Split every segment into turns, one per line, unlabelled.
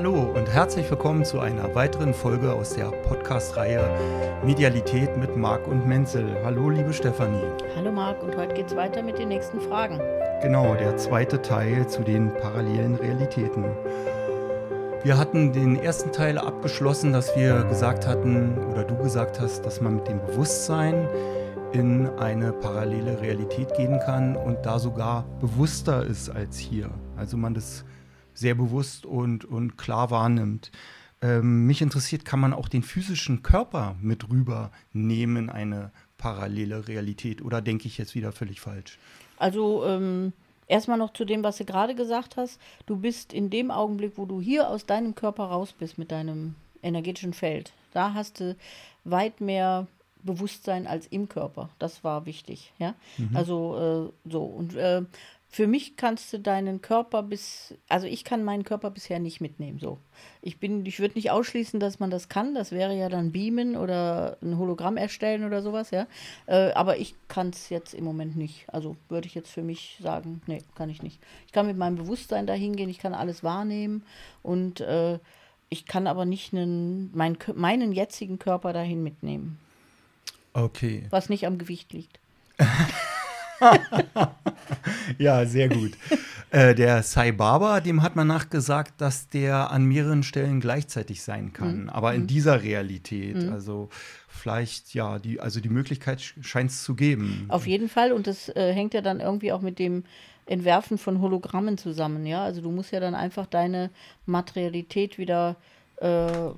Hallo und herzlich willkommen zu einer weiteren Folge aus der Podcast-Reihe Medialität mit Marc und Menzel. Hallo, liebe Stefanie.
Hallo Marc und heute geht es weiter mit den nächsten Fragen.
Genau, der zweite Teil zu den parallelen Realitäten. Wir hatten den ersten Teil abgeschlossen, dass wir gesagt hatten, oder du gesagt hast, dass man mit dem Bewusstsein in eine parallele Realität gehen kann und da sogar bewusster ist als hier. Also man das sehr bewusst und, und klar wahrnimmt. Ähm, mich interessiert, kann man auch den physischen Körper mit rübernehmen in eine parallele Realität oder denke ich jetzt wieder völlig falsch?
Also ähm, erstmal noch zu dem, was du gerade gesagt hast. Du bist in dem Augenblick, wo du hier aus deinem Körper raus bist mit deinem energetischen Feld, da hast du weit mehr Bewusstsein als im Körper. Das war wichtig, ja. Mhm. Also äh, so und äh, für mich kannst du deinen Körper bis, also ich kann meinen Körper bisher nicht mitnehmen. So, ich bin, ich würde nicht ausschließen, dass man das kann. Das wäre ja dann beamen oder ein Hologramm erstellen oder sowas, ja. Äh, aber ich kann es jetzt im Moment nicht. Also würde ich jetzt für mich sagen, nee, kann ich nicht. Ich kann mit meinem Bewusstsein dahin gehen, ich kann alles wahrnehmen und äh, ich kann aber nicht einen, mein, meinen jetzigen Körper dahin mitnehmen.
Okay.
Was nicht am Gewicht liegt.
ja, sehr gut. Äh, der Sai Baba, dem hat man nachgesagt, dass der an mehreren Stellen gleichzeitig sein kann, mhm. aber in mhm. dieser Realität. Mhm. Also vielleicht, ja, die, also die Möglichkeit scheint es zu geben.
Auf jeden Fall. Und das äh, hängt ja dann irgendwie auch mit dem Entwerfen von Hologrammen zusammen, ja. Also du musst ja dann einfach deine Materialität wieder äh,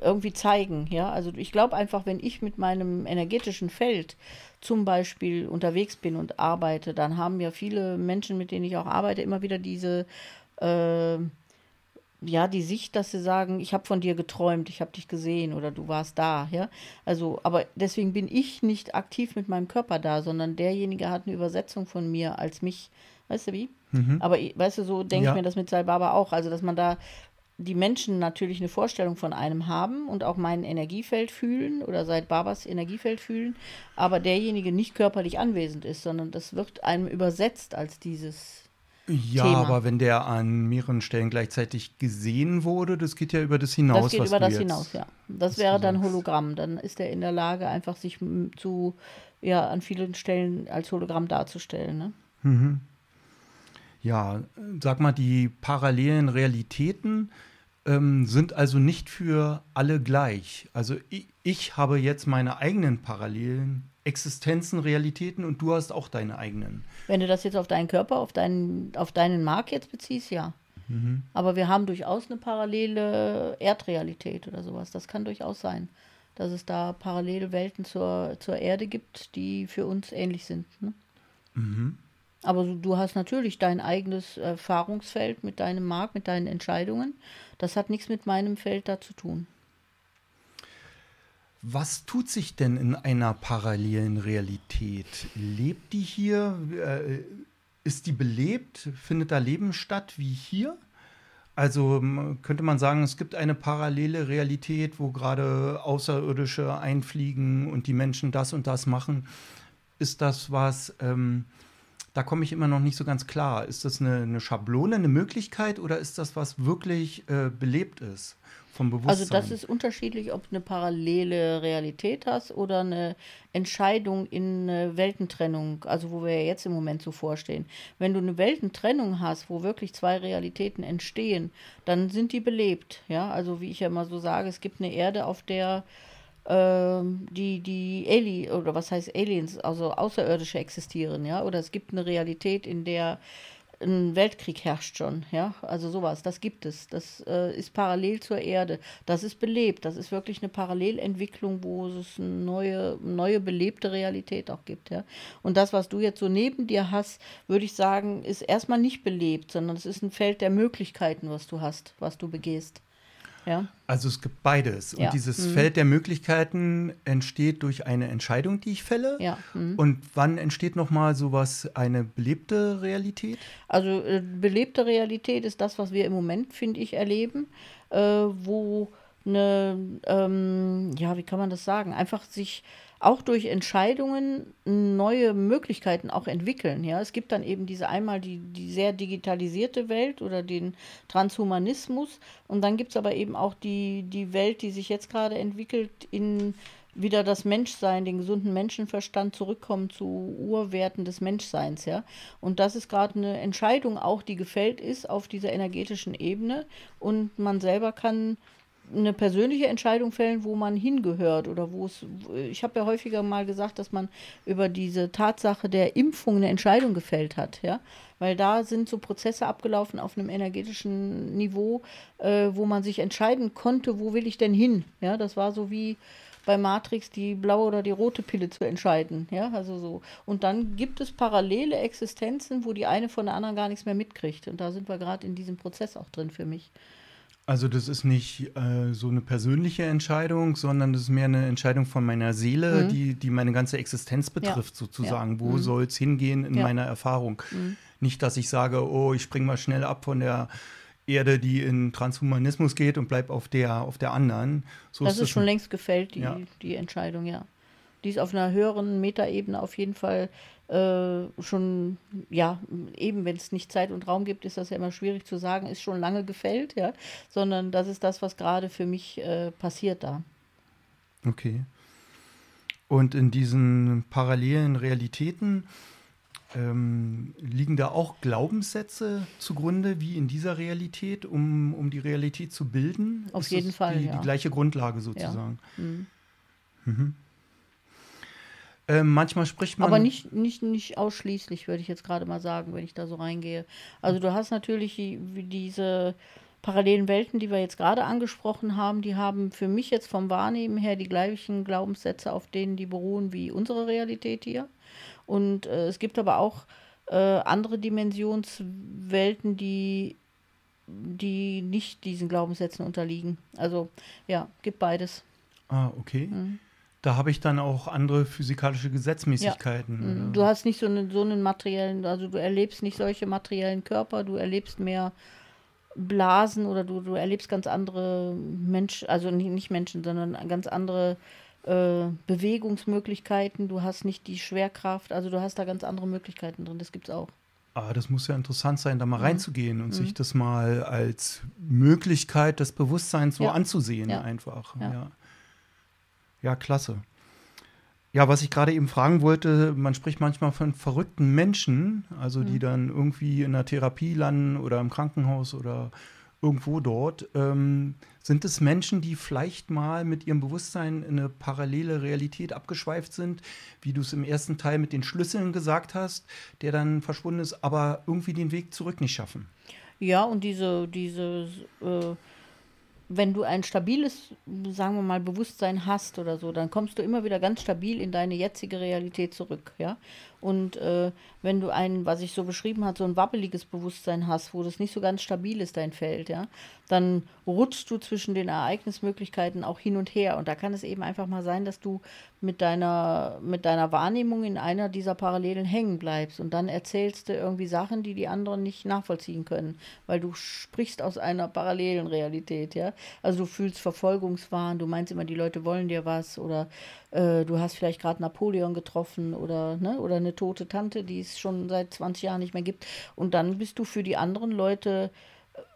irgendwie zeigen, ja. Also ich glaube einfach, wenn ich mit meinem energetischen Feld zum Beispiel unterwegs bin und arbeite, dann haben ja viele Menschen, mit denen ich auch arbeite, immer wieder diese, äh, ja, die Sicht, dass sie sagen, ich habe von dir geträumt, ich habe dich gesehen oder du warst da, ja. Also, aber deswegen bin ich nicht aktiv mit meinem Körper da, sondern derjenige hat eine Übersetzung von mir als mich, weißt du wie? Mhm. Aber weißt du, so denke ja. ich mir das mit Salbaba auch, also dass man da die Menschen natürlich eine Vorstellung von einem haben und auch mein Energiefeld fühlen oder seit Babas Energiefeld fühlen, aber derjenige nicht körperlich anwesend ist, sondern das wird einem übersetzt als dieses.
Ja, Thema. aber wenn der an mehreren Stellen gleichzeitig gesehen wurde, das geht ja über das hinaus.
Das geht über das hinaus, ja. Das, wäre dann Hologramm. Dann ist er in der Lage, einfach sich zu, ja, an vielen Stellen als Hologramm darzustellen. Ne? Mhm.
Ja, sag mal, die parallelen Realitäten, ähm, sind also nicht für alle gleich. Also ich, ich, habe jetzt meine eigenen parallelen Existenzen, Realitäten und du hast auch deine eigenen.
Wenn du das jetzt auf deinen Körper, auf deinen, auf deinen Mark jetzt beziehst, ja. Mhm. Aber wir haben durchaus eine parallele Erdrealität oder sowas. Das kann durchaus sein, dass es da parallele Welten zur, zur Erde gibt, die für uns ähnlich sind. Ne? Mhm. Aber du hast natürlich dein eigenes Erfahrungsfeld mit deinem Markt, mit deinen Entscheidungen. Das hat nichts mit meinem Feld da zu tun.
Was tut sich denn in einer parallelen Realität? Lebt die hier? Äh, ist die belebt? Findet da Leben statt wie hier? Also könnte man sagen, es gibt eine parallele Realität, wo gerade Außerirdische einfliegen und die Menschen das und das machen. Ist das was, ähm, da komme ich immer noch nicht so ganz klar. Ist das eine, eine Schablone, eine Möglichkeit oder ist das was wirklich äh, belebt ist? Vom Bewusstsein?
Also das ist unterschiedlich, ob du eine parallele Realität hast oder eine Entscheidung in eine Weltentrennung, also wo wir ja jetzt im Moment so vorstehen. Wenn du eine Weltentrennung hast, wo wirklich zwei Realitäten entstehen, dann sind die belebt. Ja, also wie ich ja immer so sage, es gibt eine Erde, auf der die, die Ali oder was heißt Aliens, also Außerirdische existieren, ja, oder es gibt eine Realität, in der ein Weltkrieg herrscht schon, ja, also sowas, das gibt es. Das äh, ist parallel zur Erde. Das ist belebt. Das ist wirklich eine Parallelentwicklung, wo es eine neue, neue belebte Realität auch gibt, ja. Und das, was du jetzt so neben dir hast, würde ich sagen, ist erstmal nicht belebt, sondern es ist ein Feld der Möglichkeiten, was du hast, was du begehst. Ja.
Also es gibt beides. Und dieses mhm. Feld der Möglichkeiten entsteht durch eine Entscheidung, die ich fälle.
Ja. Mhm.
Und wann entsteht nochmal sowas, eine belebte Realität?
Also äh, belebte Realität ist das, was wir im Moment, finde ich, erleben, äh, wo eine, ähm, ja, wie kann man das sagen? Einfach sich auch durch Entscheidungen neue Möglichkeiten auch entwickeln. Ja, es gibt dann eben diese einmal die, die sehr digitalisierte Welt oder den Transhumanismus und dann gibt es aber eben auch die, die Welt, die sich jetzt gerade entwickelt in wieder das Menschsein, den gesunden Menschenverstand zurückkommen zu Urwerten des Menschseins, ja. Und das ist gerade eine Entscheidung auch, die gefällt ist auf dieser energetischen Ebene und man selber kann eine persönliche Entscheidung fällen, wo man hingehört oder wo es. Ich habe ja häufiger mal gesagt, dass man über diese Tatsache der Impfung eine Entscheidung gefällt hat, ja, weil da sind so Prozesse abgelaufen auf einem energetischen Niveau, äh, wo man sich entscheiden konnte, wo will ich denn hin, ja, das war so wie bei Matrix die blaue oder die rote Pille zu entscheiden, ja, also so. Und dann gibt es parallele Existenzen, wo die eine von der anderen gar nichts mehr mitkriegt und da sind wir gerade in diesem Prozess auch drin für mich.
Also das ist nicht äh, so eine persönliche Entscheidung, sondern das ist mehr eine Entscheidung von meiner Seele, mhm. die, die meine ganze Existenz betrifft, ja. sozusagen. Ja. Wo mhm. soll es hingehen in ja. meiner Erfahrung? Mhm. Nicht, dass ich sage, oh, ich springe mal schnell ab von der Erde, die in Transhumanismus geht und bleib auf der, auf der anderen.
So das ist, ist schon längst gefällt, die, die Entscheidung, ja. Die ist auf einer höheren Metaebene auf jeden Fall äh, schon, ja, eben wenn es nicht Zeit und Raum gibt, ist das ja immer schwierig zu sagen, ist schon lange gefällt, ja, sondern das ist das, was gerade für mich äh, passiert da.
Okay. Und in diesen parallelen Realitäten ähm, liegen da auch Glaubenssätze zugrunde, wie in dieser Realität, um, um die Realität zu bilden?
Auf ist jeden Fall.
Die,
ja.
die gleiche Grundlage sozusagen. Ja. Mhm. Mhm. Äh, manchmal spricht man.
Aber nicht, nicht, nicht ausschließlich, würde ich jetzt gerade mal sagen, wenn ich da so reingehe. Also du hast natürlich die, diese parallelen Welten, die wir jetzt gerade angesprochen haben, die haben für mich jetzt vom Wahrnehmen her die gleichen Glaubenssätze, auf denen die beruhen wie unsere Realität hier. Und äh, es gibt aber auch äh, andere Dimensionswelten, die, die nicht diesen Glaubenssätzen unterliegen. Also ja, gibt beides.
Ah, okay. Mhm. Da habe ich dann auch andere physikalische Gesetzmäßigkeiten.
Ja. Mhm. Du hast nicht so einen, so einen materiellen, also du erlebst nicht solche materiellen Körper, du erlebst mehr Blasen oder du, du erlebst ganz andere Menschen, also nicht, nicht Menschen, sondern ganz andere äh, Bewegungsmöglichkeiten. Du hast nicht die Schwerkraft, also du hast da ganz andere Möglichkeiten drin. Das gibt es auch.
Ah, das muss ja interessant sein, da mal mhm. reinzugehen und mhm. sich das mal als Möglichkeit des Bewusstseins so ja. anzusehen, ja. einfach. Ja. Ja. Klasse. Ja, was ich gerade eben fragen wollte, man spricht manchmal von verrückten Menschen, also die mhm. dann irgendwie in der Therapie landen oder im Krankenhaus oder irgendwo dort. Ähm, sind es Menschen, die vielleicht mal mit ihrem Bewusstsein in eine parallele Realität abgeschweift sind, wie du es im ersten Teil mit den Schlüsseln gesagt hast, der dann verschwunden ist, aber irgendwie den Weg zurück nicht schaffen?
Ja, und diese, diese äh wenn du ein stabiles, sagen wir mal, Bewusstsein hast oder so, dann kommst du immer wieder ganz stabil in deine jetzige Realität zurück, ja. Und äh, wenn du ein, was ich so beschrieben habe, so ein wabbeliges Bewusstsein hast, wo das nicht so ganz stabil ist, dein Feld, ja, dann rutschst du zwischen den Ereignismöglichkeiten auch hin und her. Und da kann es eben einfach mal sein, dass du mit deiner, mit deiner Wahrnehmung in einer dieser Parallelen hängen bleibst. Und dann erzählst du irgendwie Sachen, die die anderen nicht nachvollziehen können, weil du sprichst aus einer parallelen Realität, ja. Also du fühlst Verfolgungswahn, du meinst immer, die Leute wollen dir was oder äh, du hast vielleicht gerade Napoleon getroffen oder, ne, oder eine tote Tante, die es schon seit 20 Jahren nicht mehr gibt. Und dann bist du für die anderen Leute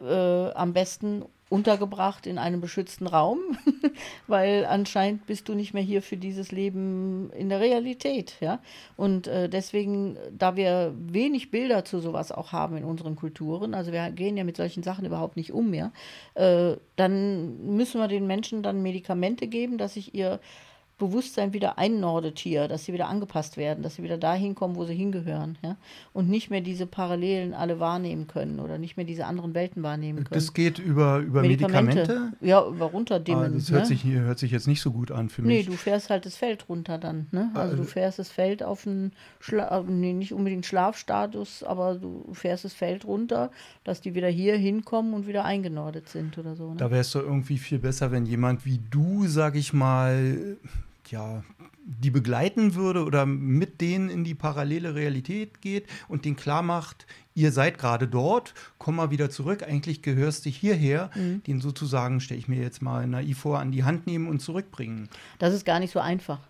äh, am besten untergebracht in einem beschützten Raum, weil anscheinend bist du nicht mehr hier für dieses Leben in der Realität, ja. Und äh, deswegen, da wir wenig Bilder zu sowas auch haben in unseren Kulturen, also wir gehen ja mit solchen Sachen überhaupt nicht um mehr, äh, dann müssen wir den Menschen dann Medikamente geben, dass sich ihr Bewusstsein wieder einnordet hier, dass sie wieder angepasst werden, dass sie wieder dahin kommen, wo sie hingehören, ja, und nicht mehr diese Parallelen alle wahrnehmen können oder nicht mehr diese anderen Welten wahrnehmen können.
Das geht über, über Medikamente? Medikamente?
Ja, über runterdimmen.
Ah, das hört, ne? sich, hört sich jetzt nicht so gut an für mich.
Nee, du fährst halt das Feld runter dann, ne? Also, also du fährst das Feld auf einen, Schla nee, nicht unbedingt Schlafstatus, aber du fährst das Feld runter, dass die wieder hier hinkommen und wieder eingenordet sind oder so. Ne?
Da wärst du irgendwie viel besser, wenn jemand wie du, sag ich mal, ja, die begleiten würde oder mit denen in die parallele Realität geht und denen klar macht, ihr seid gerade dort, komm mal wieder zurück, eigentlich gehörst du hierher, mhm. den sozusagen, stelle ich mir jetzt mal naiv vor, an die Hand nehmen und zurückbringen.
Das ist gar nicht so einfach.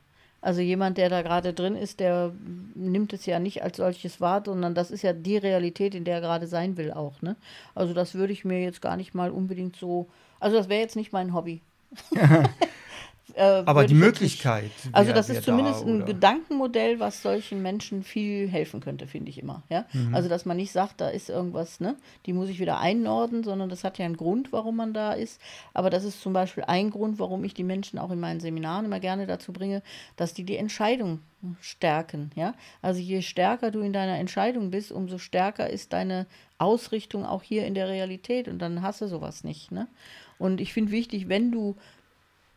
Also jemand, der da gerade drin ist, der nimmt es ja nicht als solches wahr, sondern das ist ja die Realität, in der er gerade sein will auch. Ne? Also das würde ich mir jetzt gar nicht mal unbedingt so, also das wäre jetzt nicht mein Hobby.
Äh, Aber die Möglichkeit.
Wär, also das ist zumindest da, ein Gedankenmodell, was solchen Menschen viel helfen könnte, finde ich immer. Ja? Mhm. Also dass man nicht sagt, da ist irgendwas, ne, die muss ich wieder einordnen, sondern das hat ja einen Grund, warum man da ist. Aber das ist zum Beispiel ein Grund, warum ich die Menschen auch in meinen Seminaren immer gerne dazu bringe, dass die die Entscheidung stärken. Ja? Also je stärker du in deiner Entscheidung bist, umso stärker ist deine Ausrichtung auch hier in der Realität und dann hast du sowas nicht. Ne? Und ich finde wichtig, wenn du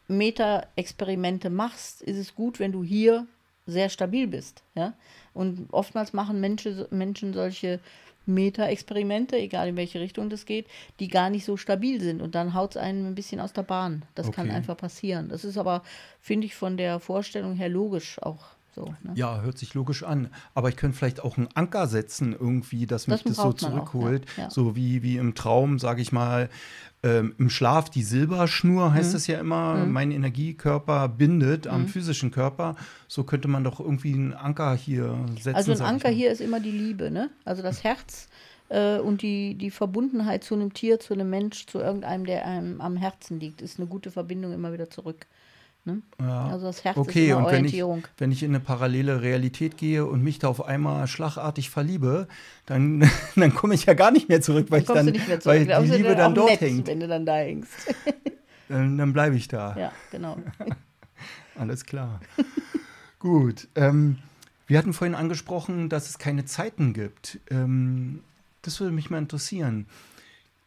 Meta-Experimente machst, ist es gut, wenn du hier sehr stabil bist. Ja? Und oftmals machen Menschen, Menschen solche Meta-Experimente, egal in welche Richtung das geht, die gar nicht so stabil sind. Und dann haut es einen ein bisschen aus der Bahn. Das okay. kann einfach passieren. Das ist aber, finde ich, von der Vorstellung her logisch auch so, ne?
Ja, hört sich logisch an. Aber ich könnte vielleicht auch einen Anker setzen, irgendwie, dass mich das, das so zurückholt. Auch, ja. Ja. So wie, wie im Traum, sage ich mal, ähm, im Schlaf die Silberschnur, heißt mhm. es ja immer, mhm. mein Energiekörper bindet mhm. am physischen Körper. So könnte man doch irgendwie einen Anker hier setzen.
Also ein Anker hier ist immer die Liebe, ne? Also das Herz äh, und die, die Verbundenheit zu einem Tier, zu einem Mensch, zu irgendeinem, der einem am Herzen liegt, ist eine gute Verbindung immer wieder zurück. Ne? Ja. Also das Herz
okay,
ist immer
und Orientierung. Wenn ich, wenn ich in eine parallele Realität gehe und mich da auf einmal schlagartig verliebe, dann, dann komme ich ja gar nicht mehr zurück, weil, dann ich dann, weil die Liebe dann dort nett, hängt.
Wenn du dann da hängst.
dann, dann bleibe ich da.
Ja, genau.
Alles klar. Gut. Ähm, wir hatten vorhin angesprochen, dass es keine Zeiten gibt. Ähm, das würde mich mal interessieren.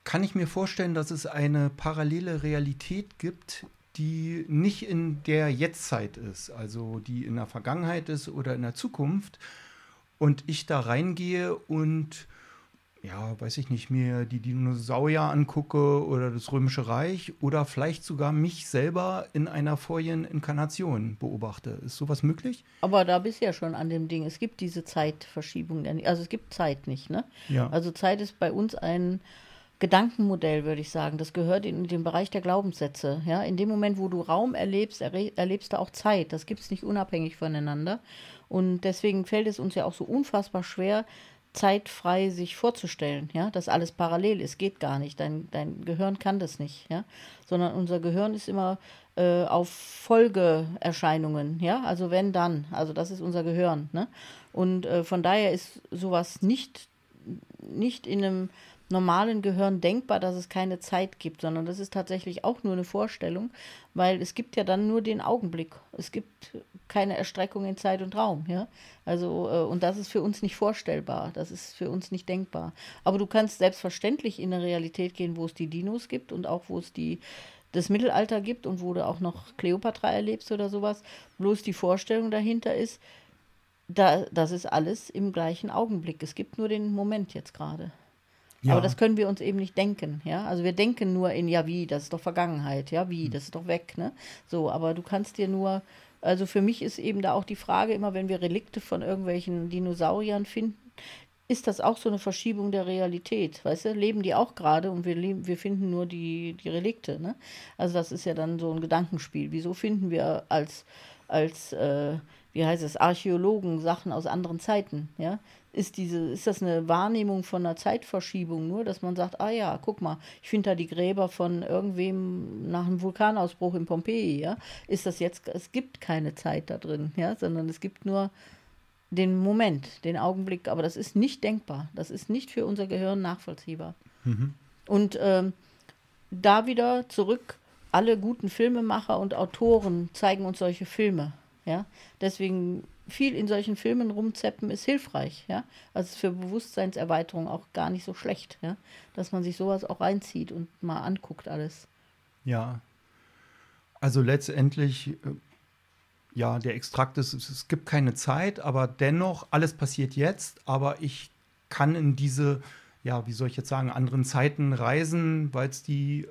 Kann ich mir vorstellen, dass es eine parallele Realität gibt, die nicht in der Jetztzeit ist, also die in der Vergangenheit ist oder in der Zukunft und ich da reingehe und ja, weiß ich nicht, mir die Dinosaurier angucke oder das Römische Reich oder vielleicht sogar mich selber in einer vorigen Inkarnation beobachte. Ist sowas möglich?
Aber da bist du ja schon an dem Ding. Es gibt diese Zeitverschiebung. Also es gibt Zeit nicht, ne? Ja. Also Zeit ist bei uns ein Gedankenmodell, würde ich sagen. Das gehört in den Bereich der Glaubenssätze. Ja? In dem Moment, wo du Raum erlebst, erlebst du auch Zeit. Das gibt es nicht unabhängig voneinander. Und deswegen fällt es uns ja auch so unfassbar schwer, zeitfrei sich vorzustellen, ja, dass alles parallel ist, geht gar nicht. Dein, dein Gehirn kann das nicht, ja, sondern unser Gehirn ist immer äh, auf Folgeerscheinungen, ja, also wenn dann, also das ist unser Gehirn, ne? Und äh, von daher ist sowas nicht, nicht in einem normalen Gehirn denkbar, dass es keine Zeit gibt, sondern das ist tatsächlich auch nur eine Vorstellung, weil es gibt ja dann nur den Augenblick. Es gibt keine Erstreckung in Zeit und Raum, ja. Also, äh, und das ist für uns nicht vorstellbar, das ist für uns nicht denkbar. Aber du kannst selbstverständlich in eine Realität gehen, wo es die Dinos gibt und auch wo es die das Mittelalter gibt und wo du auch noch Kleopatra erlebst oder sowas. Bloß die Vorstellung dahinter ist, da, das ist alles im gleichen Augenblick. Es gibt nur den Moment jetzt gerade. Ja. Aber das können wir uns eben nicht denken, ja. Also wir denken nur in, ja, wie, das ist doch Vergangenheit, ja, wie, hm. das ist doch weg, ne? So, aber du kannst dir nur, also für mich ist eben da auch die Frage, immer wenn wir Relikte von irgendwelchen Dinosauriern finden, ist das auch so eine Verschiebung der Realität, weißt du? Leben die auch gerade und wir, leben, wir finden nur die, die Relikte, ne? Also das ist ja dann so ein Gedankenspiel. Wieso finden wir als, als äh, wie heißt es, Archäologen Sachen aus anderen Zeiten, ja? ist, diese, ist das eine Wahrnehmung von einer Zeitverschiebung nur, dass man sagt, ah ja, guck mal, ich finde da die Gräber von irgendwem nach einem Vulkanausbruch in Pompeji, ja, ist das jetzt, es gibt keine Zeit da drin, ja, sondern es gibt nur den Moment, den Augenblick, aber das ist nicht denkbar, das ist nicht für unser Gehirn nachvollziehbar. Mhm. Und ähm, da wieder zurück, alle guten Filmemacher und Autoren zeigen uns solche Filme, ja, deswegen viel in solchen Filmen rumzeppen ist hilfreich, ja. Also für Bewusstseinserweiterung auch gar nicht so schlecht, ja. Dass man sich sowas auch reinzieht und mal anguckt alles.
Ja. Also letztendlich, äh, ja, der Extrakt ist, es gibt keine Zeit, aber dennoch, alles passiert jetzt, aber ich kann in diese, ja, wie soll ich jetzt sagen, anderen Zeiten reisen, weil es die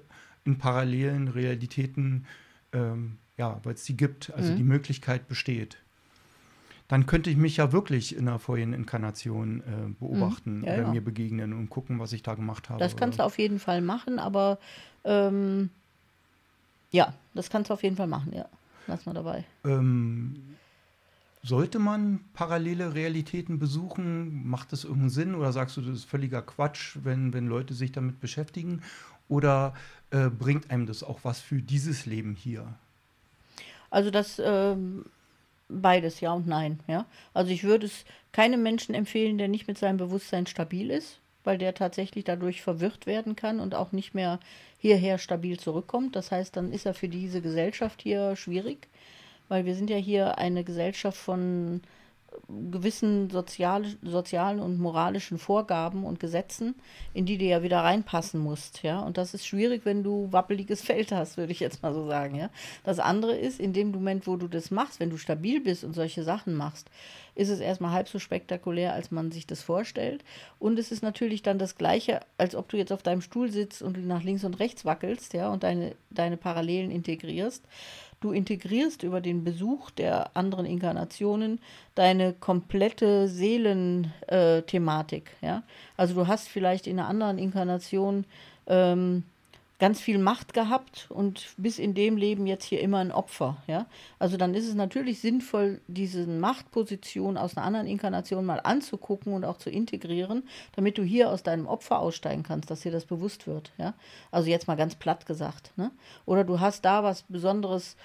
in parallelen Realitäten ähm, ja, weil es die gibt, also mhm. die Möglichkeit besteht. Dann könnte ich mich ja wirklich in einer vorigen Inkarnation äh, beobachten mhm. ja, oder ja. mir begegnen und gucken, was ich da gemacht habe.
Das kannst oder? du auf jeden Fall machen, aber ähm, ja, das kannst du auf jeden Fall machen, ja. Lass mal dabei.
Ähm, sollte man parallele Realitäten besuchen? Macht das irgendeinen Sinn? Oder sagst du, das ist völliger Quatsch, wenn, wenn Leute sich damit beschäftigen? Oder äh, bringt einem das auch was für dieses Leben hier?
Also das ähm, beides, ja und nein. Ja? Also ich würde es keinem Menschen empfehlen, der nicht mit seinem Bewusstsein stabil ist, weil der tatsächlich dadurch verwirrt werden kann und auch nicht mehr hierher stabil zurückkommt. Das heißt, dann ist er für diese Gesellschaft hier schwierig weil wir sind ja hier eine Gesellschaft von gewissen sozial, sozialen und moralischen Vorgaben und Gesetzen, in die du ja wieder reinpassen musst, ja. Und das ist schwierig, wenn du wappeliges Feld hast, würde ich jetzt mal so sagen, ja. Das andere ist, in dem Moment, wo du das machst, wenn du stabil bist und solche Sachen machst, ist es erstmal halb so spektakulär, als man sich das vorstellt. Und es ist natürlich dann das Gleiche, als ob du jetzt auf deinem Stuhl sitzt und nach links und rechts wackelst, ja, und deine, deine Parallelen integrierst. Du integrierst über den Besuch der anderen Inkarnationen deine komplette Seelenthematik. Äh, ja? Also du hast vielleicht in einer anderen Inkarnation ähm, ganz viel Macht gehabt und bis in dem Leben jetzt hier immer ein Opfer. Ja? Also dann ist es natürlich sinnvoll, diese Machtposition aus einer anderen Inkarnation mal anzugucken und auch zu integrieren, damit du hier aus deinem Opfer aussteigen kannst, dass dir das bewusst wird. Ja? Also jetzt mal ganz platt gesagt. Ne? Oder du hast da was Besonderes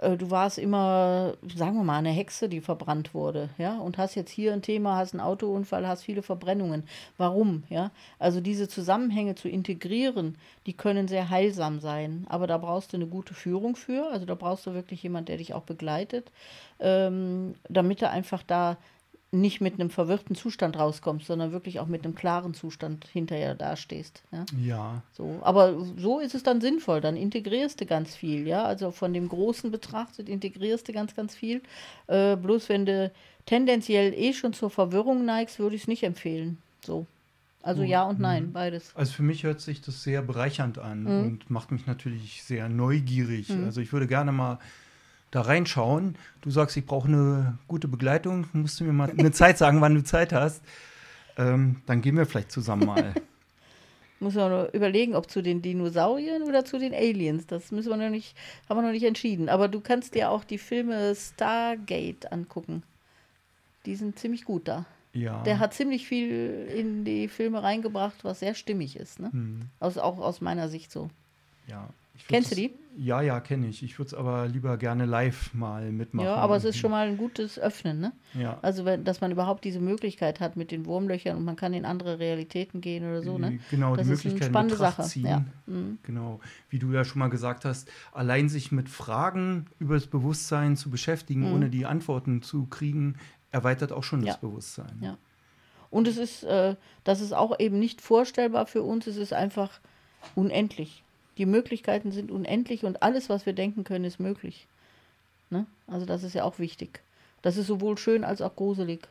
du warst immer, sagen wir mal, eine Hexe, die verbrannt wurde, ja, und hast jetzt hier ein Thema, hast einen Autounfall, hast viele Verbrennungen. Warum, ja? Also diese Zusammenhänge zu integrieren, die können sehr heilsam sein, aber da brauchst du eine gute Führung für, also da brauchst du wirklich jemand, der dich auch begleitet, ähm, damit du einfach da nicht mit einem verwirrten Zustand rauskommst, sondern wirklich auch mit einem klaren Zustand hinterher dastehst. Ja.
ja.
So, aber so ist es dann sinnvoll. Dann integrierst du ganz viel, ja. Also von dem Großen betrachtet integrierst du ganz, ganz viel. Äh, bloß wenn du tendenziell eh schon zur Verwirrung neigst, würde ich es nicht empfehlen. So. Also oh, ja und nein, mhm. beides.
Also für mich hört sich das sehr bereichernd an mhm. und macht mich natürlich sehr neugierig. Mhm. Also ich würde gerne mal da reinschauen. Du sagst, ich brauche eine gute Begleitung. Musst du mir mal eine Zeit sagen, wann du Zeit hast. Ähm, dann gehen wir vielleicht zusammen mal.
Muss man nur überlegen, ob zu den Dinosauriern oder zu den Aliens. Das müssen wir noch nicht, haben wir noch nicht entschieden. Aber du kannst dir auch die Filme Stargate angucken. Die sind ziemlich gut da.
Ja.
Der hat ziemlich viel in die Filme reingebracht, was sehr stimmig ist. Ne? Hm. Aus, auch aus meiner Sicht so.
Ja.
Kennst du die?
Ja, ja, kenne ich. Ich würde es aber lieber gerne live mal mitmachen.
Ja, aber es ist schon mal ein gutes Öffnen, ne?
Ja.
Also, wenn, dass man überhaupt diese Möglichkeit hat mit den Wurmlöchern und man kann in andere Realitäten gehen oder so, ne?
Genau,
das
die Möglichkeit eine spannende Sache. Ziehen.
Ja. Mhm.
Genau. Wie du ja schon mal gesagt hast, allein sich mit Fragen über das Bewusstsein zu beschäftigen, mhm. ohne die Antworten zu kriegen, erweitert auch schon ja. das Bewusstsein.
Ja. Und es ist, äh, das ist auch eben nicht vorstellbar für uns, es ist einfach unendlich. Die Möglichkeiten sind unendlich und alles, was wir denken können, ist möglich. Ne? Also das ist ja auch wichtig. Das ist sowohl schön als auch gruselig.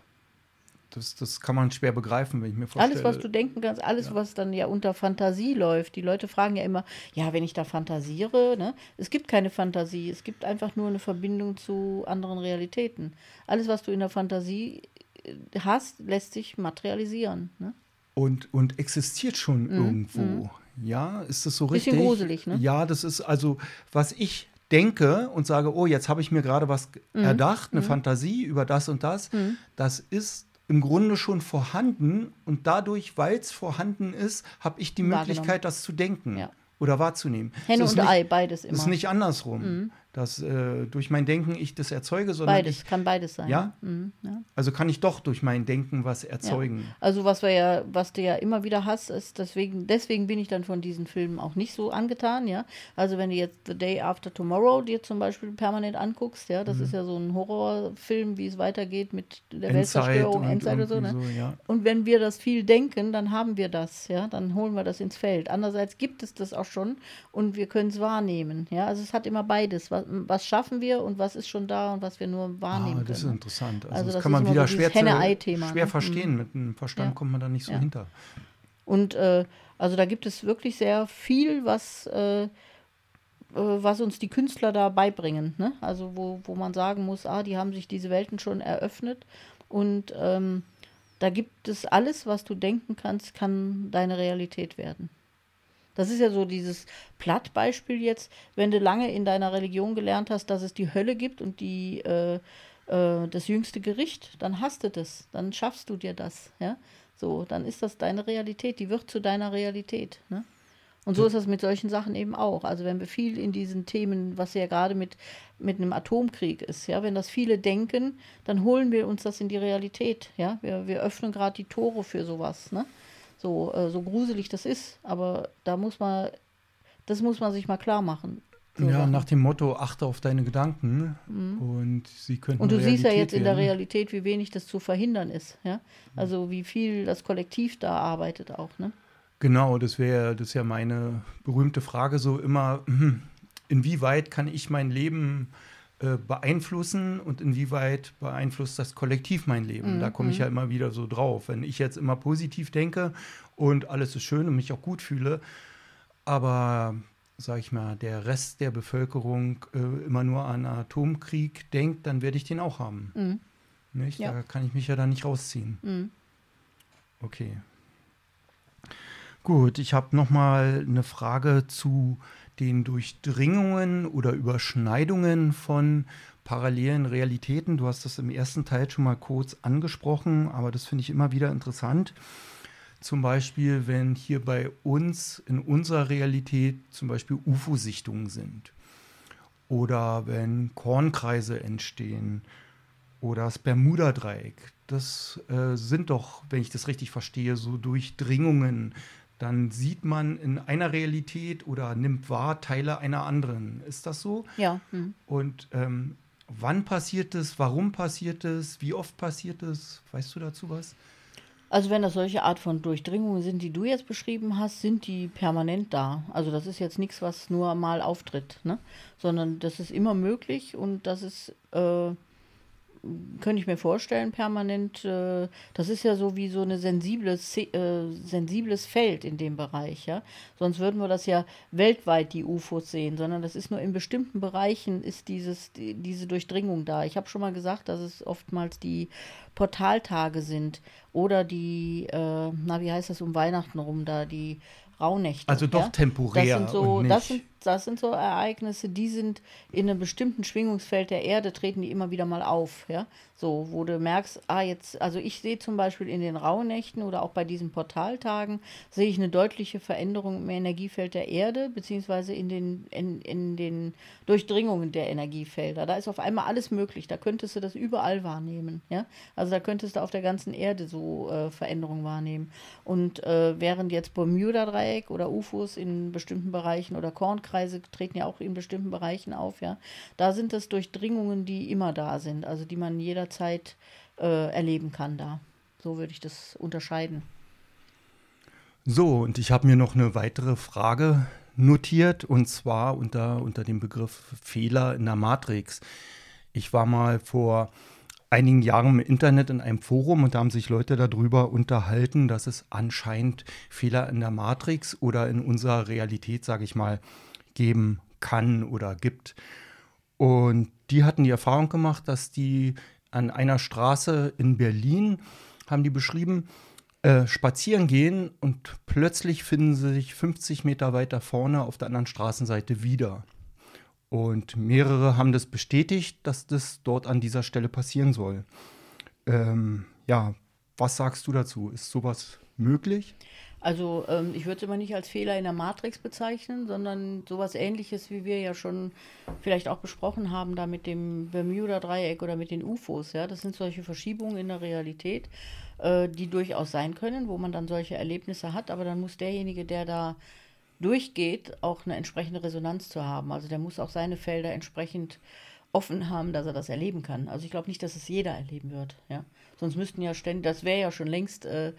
Das, das kann man schwer begreifen, wenn ich mir vorstelle.
Alles, was du denken kannst, alles, ja. was dann ja unter Fantasie läuft. Die Leute fragen ja immer, ja, wenn ich da fantasiere, ne? es gibt keine Fantasie, es gibt einfach nur eine Verbindung zu anderen Realitäten. Alles, was du in der Fantasie äh, hast, lässt sich materialisieren. Ne?
Und, und existiert schon mhm. irgendwo. Mhm. Ja, ist das so richtig?
Bisschen gruselig, ne?
Ja, das ist also, was ich denke und sage, oh, jetzt habe ich mir gerade was mhm. erdacht, eine mhm. Fantasie über das und das, mhm. das ist im Grunde schon vorhanden und dadurch, weil es vorhanden ist, habe ich die Möglichkeit, das zu denken ja. oder wahrzunehmen.
Henne und
nicht,
Ei, beides immer.
Ist nicht andersrum. Dass äh, durch mein Denken ich das erzeuge, sondern
beides
ich,
kann beides sein.
Ja? Mhm, ja? Also kann ich doch durch mein Denken was erzeugen. Ja.
Also was wir ja, was du ja immer wieder hast, ist deswegen, deswegen bin ich dann von diesen Filmen auch nicht so angetan, ja. Also wenn du jetzt The Day After Tomorrow dir zum Beispiel permanent anguckst, ja, das mhm. ist ja so ein Horrorfilm, wie es weitergeht mit der Weltzerstörung, Endzeit oder so, ne? So, ja. Und wenn wir das viel denken, dann haben wir das, ja, dann holen wir das ins Feld. Andererseits gibt es das auch schon und wir können es wahrnehmen, ja. Also es hat immer beides. Was, was schaffen wir und was ist schon da und was wir nur wahrnehmen ah,
das
können.
ist interessant. Also, also das, das kann man wieder so schwer, zu, schwer
ne?
verstehen. Mhm. Mit dem Verstand ja. kommt man da nicht so ja. hinter.
Und äh, also da gibt es wirklich sehr viel, was äh, was uns die Künstler da beibringen. Ne? Also wo, wo man sagen muss, ah, die haben sich diese Welten schon eröffnet und ähm, da gibt es alles, was du denken kannst, kann deine Realität werden. Das ist ja so dieses Plattbeispiel jetzt, wenn du lange in deiner Religion gelernt hast, dass es die Hölle gibt und die, äh, äh, das jüngste Gericht, dann hast du das, dann schaffst du dir das. Ja? So, dann ist das deine Realität, die wird zu deiner Realität. Ne? Und so ist das mit solchen Sachen eben auch. Also wenn wir viel in diesen Themen, was ja gerade mit, mit einem Atomkrieg ist, ja, wenn das viele denken, dann holen wir uns das in die Realität. Ja, wir, wir öffnen gerade die Tore für sowas. Ne? So, äh, so gruselig das ist, aber da muss man, das muss man sich mal klar machen.
So ja, Sachen. nach dem Motto, achte auf deine Gedanken mhm. und sie können.
Und du Realität siehst ja jetzt in der Realität, wie wenig das zu verhindern ist, ja. Also wie viel das Kollektiv da arbeitet auch, ne?
Genau, das wäre das ist ja meine berühmte Frage so immer, hm, inwieweit kann ich mein Leben äh, beeinflussen und inwieweit beeinflusst das Kollektiv mein Leben? Mhm. Da komme ich ja immer wieder so drauf. Wenn ich jetzt immer positiv denke und alles ist schön und mich auch gut fühle, aber sag ich mal, der Rest der Bevölkerung äh, immer nur an Atomkrieg denkt, dann werde ich den auch haben. Mhm. Nicht? Ja. Da kann ich mich ja dann nicht rausziehen. Mhm. Okay. Gut, ich habe noch mal eine Frage zu den Durchdringungen oder Überschneidungen von parallelen Realitäten. Du hast das im ersten Teil schon mal kurz angesprochen, aber das finde ich immer wieder interessant. Zum Beispiel, wenn hier bei uns in unserer Realität zum Beispiel UFO-Sichtungen sind oder wenn Kornkreise entstehen oder das Bermuda-Dreieck. Das äh, sind doch, wenn ich das richtig verstehe, so Durchdringungen dann sieht man in einer Realität oder nimmt wahr Teile einer anderen. Ist das so?
Ja. Mhm.
Und ähm, wann passiert es? Warum passiert es? Wie oft passiert es? Weißt du dazu was?
Also wenn das solche Art von Durchdringungen sind, die du jetzt beschrieben hast, sind die permanent da. Also das ist jetzt nichts, was nur mal auftritt, ne? sondern das ist immer möglich und das ist äh, könnte ich mir vorstellen, permanent. Äh, das ist ja so wie so ein sensibles, äh, sensibles Feld in dem Bereich, ja. Sonst würden wir das ja weltweit die UFOs sehen, sondern das ist nur in bestimmten Bereichen ist dieses, die, diese Durchdringung da. Ich habe schon mal gesagt, dass es oftmals die Portaltage sind oder die, äh, na, wie heißt das um Weihnachten rum da, die Rauhnächte.
Also doch
ja?
temporär.
Das sind, so, das, sind, das sind so Ereignisse, die sind in einem bestimmten Schwingungsfeld der Erde, treten die immer wieder mal auf. Ja? So, wo du merkst, ah, jetzt, also ich sehe zum Beispiel in den Rauhnächten oder auch bei diesen Portaltagen, sehe ich eine deutliche Veränderung im Energiefeld der Erde, beziehungsweise in den, in, in den Durchdringungen der Energiefelder. Da ist auf einmal alles möglich. Da könntest du das überall wahrnehmen. Ja? Also da könntest du auf der ganzen Erde so äh, Veränderungen wahrnehmen. Und äh, während jetzt Bermuda-Dreieck oder UFOs in bestimmten Bereichen oder Kornkreise treten ja auch in bestimmten Bereichen auf, ja, da sind das Durchdringungen, die immer da sind, also die man jederzeit Zeit äh, erleben kann da. So würde ich das unterscheiden.
So, und ich habe mir noch eine weitere Frage notiert, und zwar unter, unter dem Begriff Fehler in der Matrix. Ich war mal vor einigen Jahren im Internet in einem Forum und da haben sich Leute darüber unterhalten, dass es anscheinend Fehler in der Matrix oder in unserer Realität, sage ich mal, geben kann oder gibt. Und die hatten die Erfahrung gemacht, dass die an einer Straße in Berlin, haben die beschrieben, äh, spazieren gehen und plötzlich finden sie sich 50 Meter weiter vorne auf der anderen Straßenseite wieder. Und mehrere haben das bestätigt, dass das dort an dieser Stelle passieren soll. Ähm, ja, was sagst du dazu? Ist sowas möglich?
Also ähm, ich würde es immer nicht als Fehler in der Matrix bezeichnen, sondern sowas ähnliches, wie wir ja schon vielleicht auch besprochen haben, da mit dem Bermuda-Dreieck oder mit den UFOs. Ja? Das sind solche Verschiebungen in der Realität, äh, die durchaus sein können, wo man dann solche Erlebnisse hat, aber dann muss derjenige, der da durchgeht, auch eine entsprechende Resonanz zu haben. Also der muss auch seine Felder entsprechend offen haben, dass er das erleben kann. Also ich glaube nicht, dass es jeder erleben wird. Ja? Sonst müssten ja ständig, das wäre ja schon längst... Äh,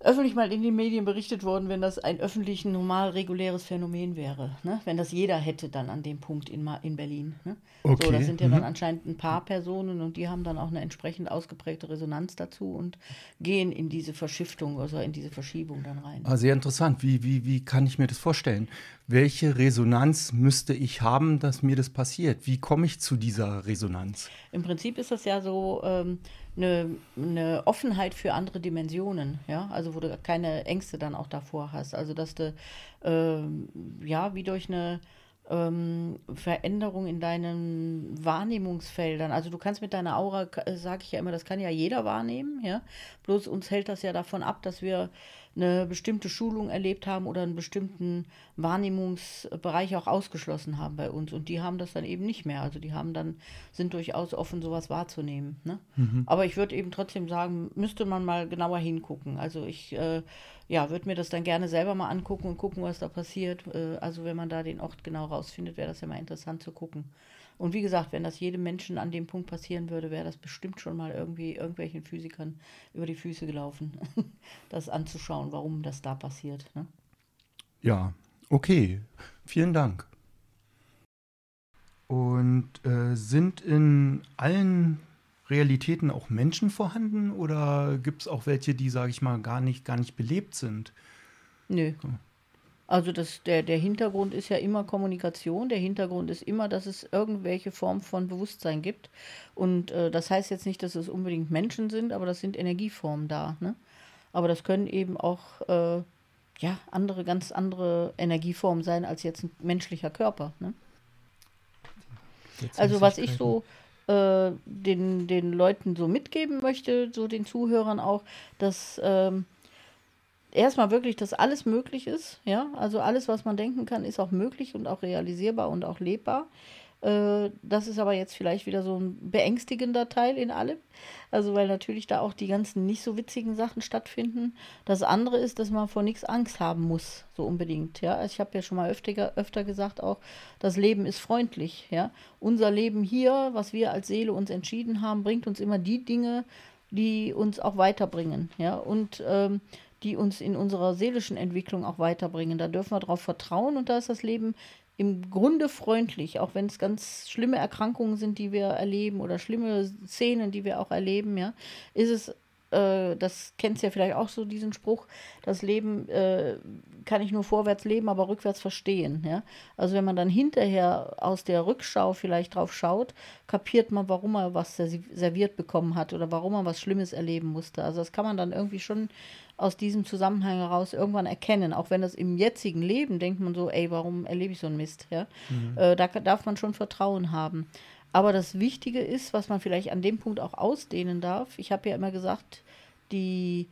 öffentlich mal in den Medien berichtet worden, wenn das ein öffentlich normal reguläres Phänomen wäre. Ne? Wenn das jeder hätte dann an dem Punkt in, in Berlin. Ne? Okay. So, das sind ja mhm. dann anscheinend ein paar Personen und die haben dann auch eine entsprechend ausgeprägte Resonanz dazu und gehen in diese Verschiftung, also in diese Verschiebung dann rein.
Ah, sehr interessant. Wie, wie, wie kann ich mir das vorstellen? welche Resonanz müsste ich haben, dass mir das passiert? Wie komme ich zu dieser Resonanz?
Im Prinzip ist das ja so ähm, eine, eine, Offenheit für andere Dimensionen, ja, also wo du keine Ängste dann auch davor hast. Also dass du ähm, ja wie durch eine ähm, Veränderung in deinen Wahrnehmungsfeldern. Also du kannst mit deiner Aura, sage ich ja immer, das kann ja jeder wahrnehmen, ja. Bloß uns hält das ja davon ab, dass wir eine bestimmte Schulung erlebt haben oder einen bestimmten Wahrnehmungsbereich auch ausgeschlossen haben bei uns. Und die haben das dann eben nicht mehr. Also die haben dann, sind durchaus offen, sowas wahrzunehmen. Ne? Mhm. Aber ich würde eben trotzdem sagen, müsste man mal genauer hingucken. Also ich äh, ja, würde mir das dann gerne selber mal angucken und gucken, was da passiert. Äh, also wenn man da den Ort genau rausfindet, wäre das ja mal interessant zu gucken. Und wie gesagt, wenn das jedem Menschen an dem Punkt passieren würde, wäre das bestimmt schon mal irgendwie irgendwelchen Physikern über die Füße gelaufen, das anzuschauen, warum das da passiert. Ne?
Ja, okay. Vielen Dank. Und äh, sind in allen Realitäten auch Menschen vorhanden oder gibt es auch welche, die, sage ich mal, gar nicht, gar nicht belebt sind?
Nö. Also das, der, der Hintergrund ist ja immer Kommunikation. Der Hintergrund ist immer, dass es irgendwelche Form von Bewusstsein gibt. Und äh, das heißt jetzt nicht, dass es unbedingt Menschen sind, aber das sind Energieformen da. Ne? Aber das können eben auch äh, ja, andere, ganz andere Energieformen sein als jetzt ein menschlicher Körper. Ne? Also was ich so äh, den, den Leuten so mitgeben möchte, so den Zuhörern auch, dass ähm, erstmal wirklich, dass alles möglich ist. Ja, also alles, was man denken kann, ist auch möglich und auch realisierbar und auch lebbar. Äh, das ist aber jetzt vielleicht wieder so ein beängstigender Teil in allem. Also, weil natürlich da auch die ganzen nicht so witzigen Sachen stattfinden. Das andere ist, dass man vor nichts Angst haben muss, so unbedingt. Ja, also ich habe ja schon mal öfter, öfter gesagt auch, das Leben ist freundlich. Ja, unser Leben hier, was wir als Seele uns entschieden haben, bringt uns immer die Dinge, die uns auch weiterbringen. Ja, und ähm, die uns in unserer seelischen Entwicklung auch weiterbringen. Da dürfen wir darauf vertrauen und da ist das Leben im Grunde freundlich, auch wenn es ganz schlimme Erkrankungen sind, die wir erleben oder schlimme Szenen, die wir auch erleben, ja, ist es äh, das kennst ja vielleicht auch so, diesen Spruch, das Leben äh, kann ich nur vorwärts leben, aber rückwärts verstehen. Ja? Also wenn man dann hinterher aus der Rückschau vielleicht drauf schaut, kapiert man, warum er was serviert bekommen hat oder warum er was Schlimmes erleben musste. Also das kann man dann irgendwie schon aus diesem Zusammenhang heraus irgendwann erkennen. Auch wenn das im jetzigen Leben denkt man so, ey, warum erlebe ich so einen Mist? Ja? Mhm. Äh, da darf man schon Vertrauen haben. Aber das Wichtige ist, was man vielleicht an dem Punkt auch ausdehnen darf, ich habe ja immer gesagt, die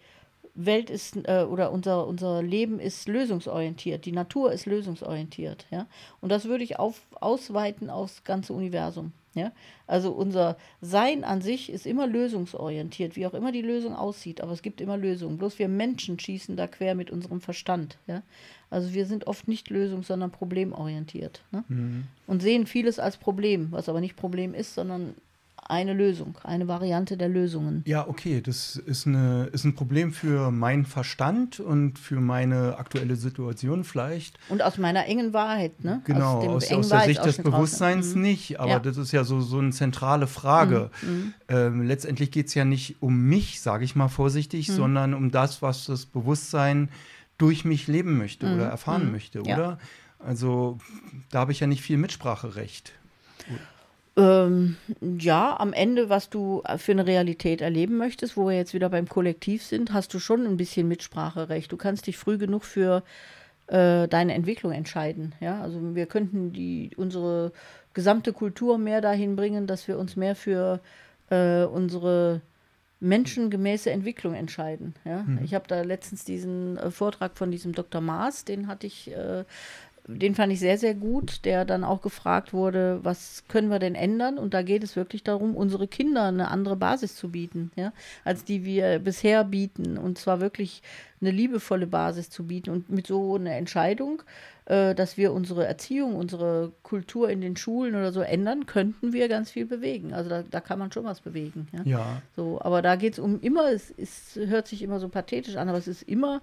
Welt ist äh, oder unser, unser Leben ist lösungsorientiert, die Natur ist lösungsorientiert. Ja? Und das würde ich auf, ausweiten aufs ganze Universum. Ja? Also unser Sein an sich ist immer lösungsorientiert, wie auch immer die Lösung aussieht, aber es gibt immer Lösungen. Bloß wir Menschen schießen da quer mit unserem Verstand. Ja? Also wir sind oft nicht lösungs-, sondern problemorientiert. Ne? Mhm. Und sehen vieles als Problem, was aber nicht Problem ist, sondern eine Lösung, eine Variante der Lösungen.
Ja, okay, das ist, eine, ist ein Problem für meinen Verstand und für meine aktuelle Situation vielleicht.
Und aus meiner engen Wahrheit, ne?
Genau, aus, aus, aus der Sicht des Bewusstseins mhm. nicht, aber ja. das ist ja so, so eine zentrale Frage. Mhm. mhm. Ähm, letztendlich geht es ja nicht um mich, sage ich mal vorsichtig, mhm. sondern um das, was das Bewusstsein durch mich leben möchte oder mhm. erfahren mhm. möchte, oder? Ja. Also da habe ich ja nicht viel Mitspracherecht.
Ähm, ja, am Ende, was du für eine Realität erleben möchtest, wo wir jetzt wieder beim Kollektiv sind, hast du schon ein bisschen Mitspracherecht. Du kannst dich früh genug für äh, deine Entwicklung entscheiden. Ja, also wir könnten die, unsere gesamte Kultur mehr dahin bringen, dass wir uns mehr für äh, unsere menschengemäße Entwicklung entscheiden. Ja? Mhm. Ich habe da letztens diesen äh, Vortrag von diesem Dr. Maas, den hatte ich äh, den fand ich sehr, sehr gut, der dann auch gefragt wurde, was können wir denn ändern? Und da geht es wirklich darum, unsere Kinder eine andere Basis zu bieten, ja, als die wir bisher bieten. Und zwar wirklich eine liebevolle Basis zu bieten. Und mit so einer Entscheidung, äh, dass wir unsere Erziehung, unsere Kultur in den Schulen oder so ändern, könnten wir ganz viel bewegen. Also da, da kann man schon was bewegen. Ja.
ja.
So, aber da geht es um immer, es, es hört sich immer so pathetisch an, aber es ist immer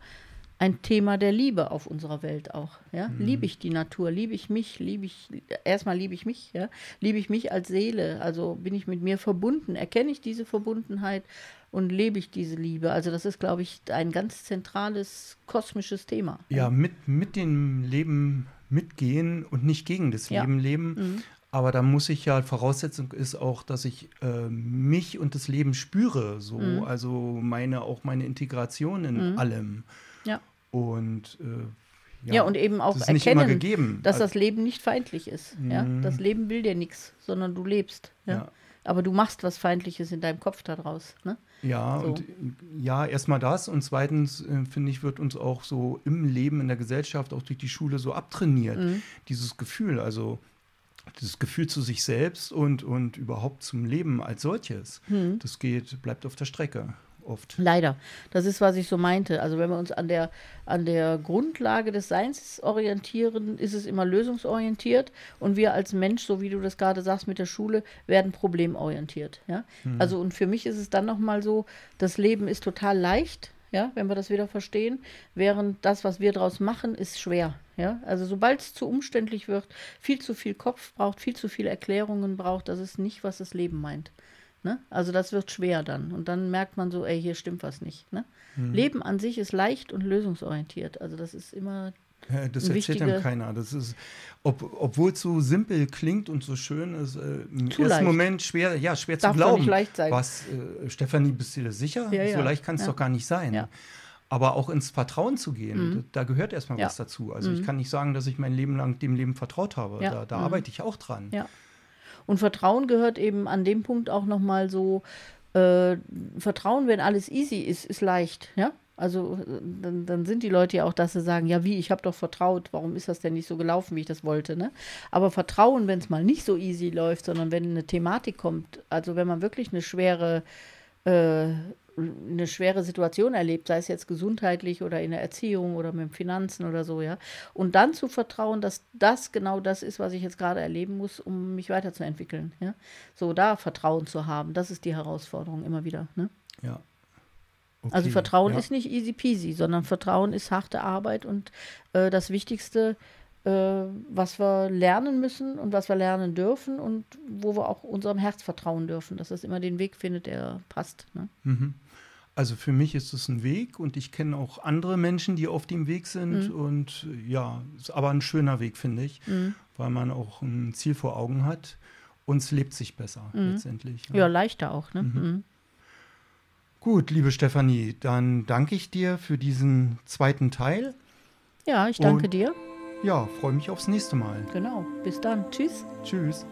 ein Thema der Liebe auf unserer Welt auch. Ja?
Mhm.
Liebe ich die Natur, liebe ich mich, liebe ich, erstmal liebe ich mich, ja? liebe ich mich als Seele, also bin ich mit mir verbunden, erkenne ich diese Verbundenheit und lebe ich diese Liebe. Also das ist, glaube ich, ein ganz zentrales kosmisches Thema.
Ja, mit, mit dem Leben mitgehen und nicht gegen das
Ja.
Leben leben.
Mhm.
Aber da muss ich ja, Voraussetzung ist auch, dass ich äh, mich und das Leben spüre. So,
Mhm.
also meine, auch meine Integration in allem.
Ja.
Und äh,
Ja, und eben auch
das
erkennen,
gegeben.
dass
Also-
das Leben nicht feindlich ist. Ja?
Mhm.
Das Leben will dir nichts, sondern du lebst. Ja?
Ja.
Aber du machst was Feindliches in deinem Kopf daraus. Ne?
Ja,
So.
und ja, erstmal das und zweitens äh, finde ich, wird uns auch so im Leben, in der Gesellschaft, auch durch die Schule so abtrainiert.
Mhm.
Dieses Gefühl, also das Gefühl zu sich selbst und, und überhaupt zum Leben als solches,
Mhm.
das geht, bleibt auf der Strecke oft.
Leider. Das ist, was ich so meinte. Also wenn wir uns an der, an der Grundlage des Seins orientieren, ist es immer lösungsorientiert. Und wir als Mensch, so wie du das gerade sagst mit der Schule, werden problemorientiert. Ja? Also und für mich ist es dann nochmal so, das Leben ist total leicht. Ja, wenn wir das wieder verstehen, während das, was wir daraus machen, ist schwer. Ja, also sobald es zu umständlich wird, viel zu viel Kopf braucht, viel zu viele Erklärungen braucht, das ist nicht, was das Leben meint. Ne? Also das wird schwer dann. Und dann merkt man so, ey, hier stimmt was nicht. Ne? Leben an sich ist leicht und lösungsorientiert. Also das ist immer,
Ja, Das erzählt einem keiner. Das ist, ob, obwohl es so simpel klingt und so schön ist, äh, im
Zu
ersten
leicht.
Moment schwer, ja, schwer zu
Darf doch
glauben.
nicht leicht sein.
Was, äh, Stefanie, bist du dir sicher?
Ja, ja.
So leicht kann es doch gar nicht sein. Aber auch ins Vertrauen zu gehen, da, da gehört erstmal was dazu. Also ich kann nicht sagen, dass ich mein Leben lang dem Leben vertraut habe. Da, da
Mhm.
arbeite ich auch dran.
ja. Und Vertrauen gehört eben an dem Punkt auch nochmal so, äh, Vertrauen, wenn alles easy ist, ist leicht. Ja? Also äh, dann, dann sind die Leute ja auch, dass sie sagen, ja wie, ich habe doch vertraut, warum ist das denn nicht so gelaufen, wie ich das wollte. Ne? Aber Vertrauen, wenn es mal nicht so easy läuft, sondern wenn eine Thematik kommt, also wenn man wirklich eine schwere äh, eine schwere Situation erlebt, sei es jetzt gesundheitlich oder in der Erziehung oder mit Finanzen oder so, ja. Und dann zu vertrauen, dass das genau das ist, was ich jetzt gerade erleben muss, um mich weiterzuentwickeln, ja. So da Vertrauen zu haben, das ist die Herausforderung immer wieder, ne?
Ja.
Also
Okay,
Vertrauen
ja.
ist nicht easy peasy, sondern Vertrauen ist harte Arbeit und äh, das Wichtigste, äh, was wir lernen müssen und was wir lernen dürfen und wo wir auch unserem Herz vertrauen dürfen, dass es immer den Weg findet, der passt. Ne?
Mhm. Also für mich ist es ein Weg und ich kenne auch andere Menschen, die auf dem Weg sind.
Mhm.
Und äh, ja, ist aber ein schöner Weg, finde ich, weil man auch ein Ziel vor Augen hat. Und es lebt sich besser letztendlich.
Mhm. Ja, leichter auch. Ne? Mhm.
Gut, liebe Stefanie, dann danke ich dir für diesen zweiten Teil.
Ja, ich danke
Und-
dir.
Ja, freue mich aufs nächste Mal.
Genau. Bis dann. Tschüss.
Tschüss.